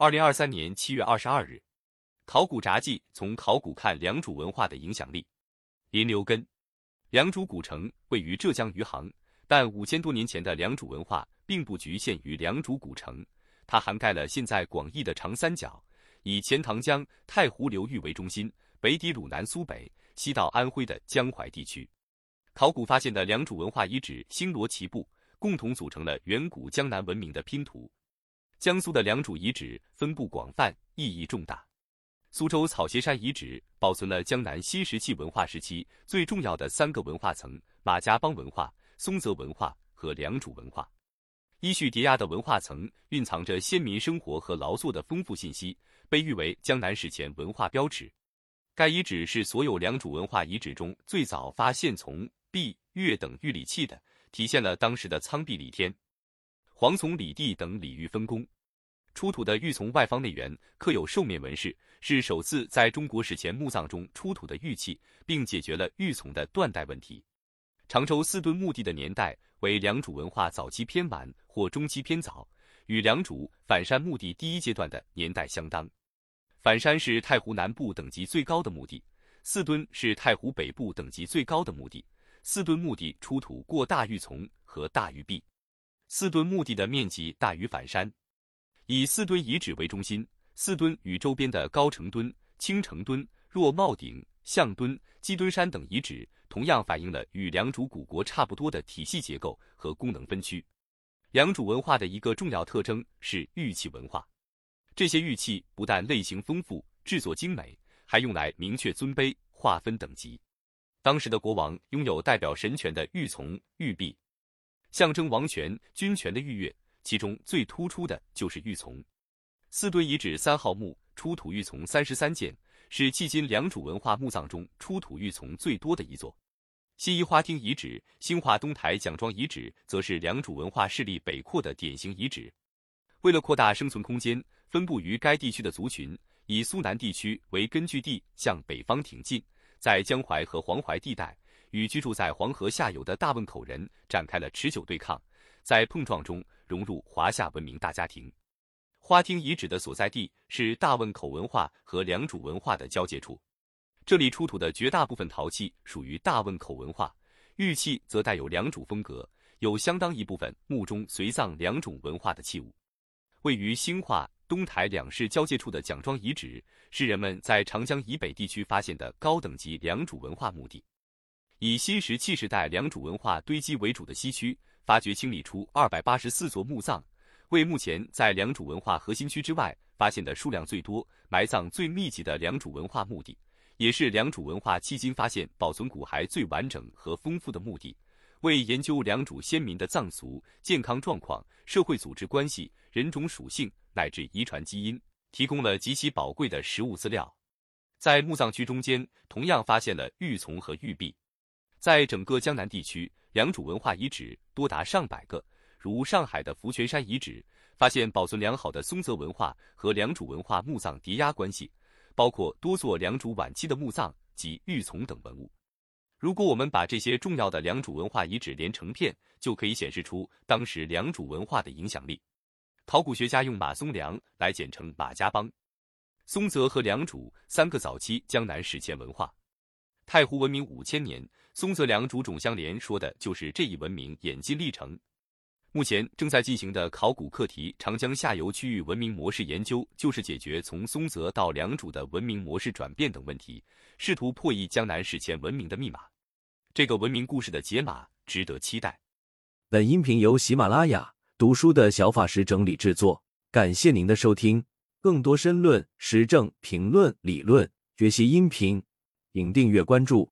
二零二三年七月二十二日，考古札记从考古看良渚文化的影响力。林留根，良渚古城位于浙江余杭，但五千多年前的良渚文化并不局限于良渚古城，它涵盖了现在广义的长三角，以钱塘江、太湖流域为中心，北抵鲁南苏北，西到安徽的江淮地区。考古发现的良渚文化遗址星罗棋布，共同组成了远古江南文明的拼图。江苏的良渚遗址分布广泛，意义重大。苏州草鞋山遗址保存了江南新石器文化时期最重要的三个文化层：马家浜文化、松泽文化和良渚文化。依序叠压的文化层蕴藏着先民生活和劳作的丰富信息，被誉为江南史前文化标尺。该遗址是所有良渚文化遗址中最早发现从、璧、钺等玉礼器的，体现了当时的苍壁礼天。黄从礼地等礼遇分工，出土的玉琮外方内圆刻有兽面纹饰，是首次在中国史前墓葬中出土的玉器，并解决了玉琮的断代问题。常州四墩墓地的年代为良渚文化早期偏晚或中期偏早，与良渚反山墓地第一阶段的年代相当。反山是太湖南部等级最高的墓地，四墩是太湖北部等级最高的墓地。四墩墓地出土过大玉琮和大玉璧。四墩墓地的面积大于反山，以四墩遗址为中心，四墩与周边的高城墩、青城墩、若帽顶、象墩、鸡墩山等遗址，同样反映了与良渚古国差不多的体系结构和功能分区。良渚文化的一个重要特征是玉器文化，这些玉器不但类型丰富、制作精美，还用来明确尊卑、划分等级。当时的国王拥有代表神权的玉琮、玉璧。象征王权、军权的玉钺，其中最突出的就是玉琮。四墩遗址三号墓出土玉琮三十三件，是迄今良渚文化墓葬中出土玉琮最多的一座。西夷花厅遗址、兴化东台奖庄遗址，则是良渚文化势力北扩的典型遗址。为了扩大生存空间，分布于该地区的族群以苏南地区为根据地向北方挺进，在江淮和黄淮地带。与居住在黄河下游的大汶口人展开了持久对抗，在碰撞中融入华夏文明大家庭。花厅遗址的所在地是大汶口文化和良渚文化的交界处，这里出土的绝大部分陶器属于大汶口文化，玉器则带有良渚风格，有相当一部分墓中随葬两种文化的器物。位于兴化、东台两市交界处的蒋庄遗址，是人们在长江以北地区发现的高等级良渚文化墓地。以新石器时代良渚文化堆积为主的西区，发掘清理出二百八十四座墓葬，为目前在良渚文化核心区之外发现的数量最多、埋葬最密集的良渚文化墓地，也是良渚文化迄今发现保存骨骸最完整和丰富的墓地，为研究良渚先民的葬俗、健康状况、社会组织关系、人种属性乃至遗传基因提供了极其宝贵的实物资料。在墓葬区中间，同样发现了玉琮和玉璧。在整个江南地区，良渚文化遗址多达上百个，如上海的福泉山遗址，发现保存良好的松泽文化和良渚文化墓葬叠压关系，包括多座良渚晚期的墓葬及玉琮等文物。如果我们把这些重要的良渚文化遗址连成片，就可以显示出当时良渚文化的影响力。考古学家用马松梁来简称马家浜。松泽和良渚三个早期江南史前文化。太湖文明五千年，松泽良渚种相连，说的就是这一文明演进历程。目前正在进行的考古课题“长江下游区域文明模式研究”，就是解决从松泽到良渚的文明模式转变等问题，试图破译江南史前文明的密码。这个文明故事的解码值得期待。本音频由喜马拉雅读书的小法师整理制作，感谢您的收听。更多深论、时政评论、理论学习音频。请订阅关注。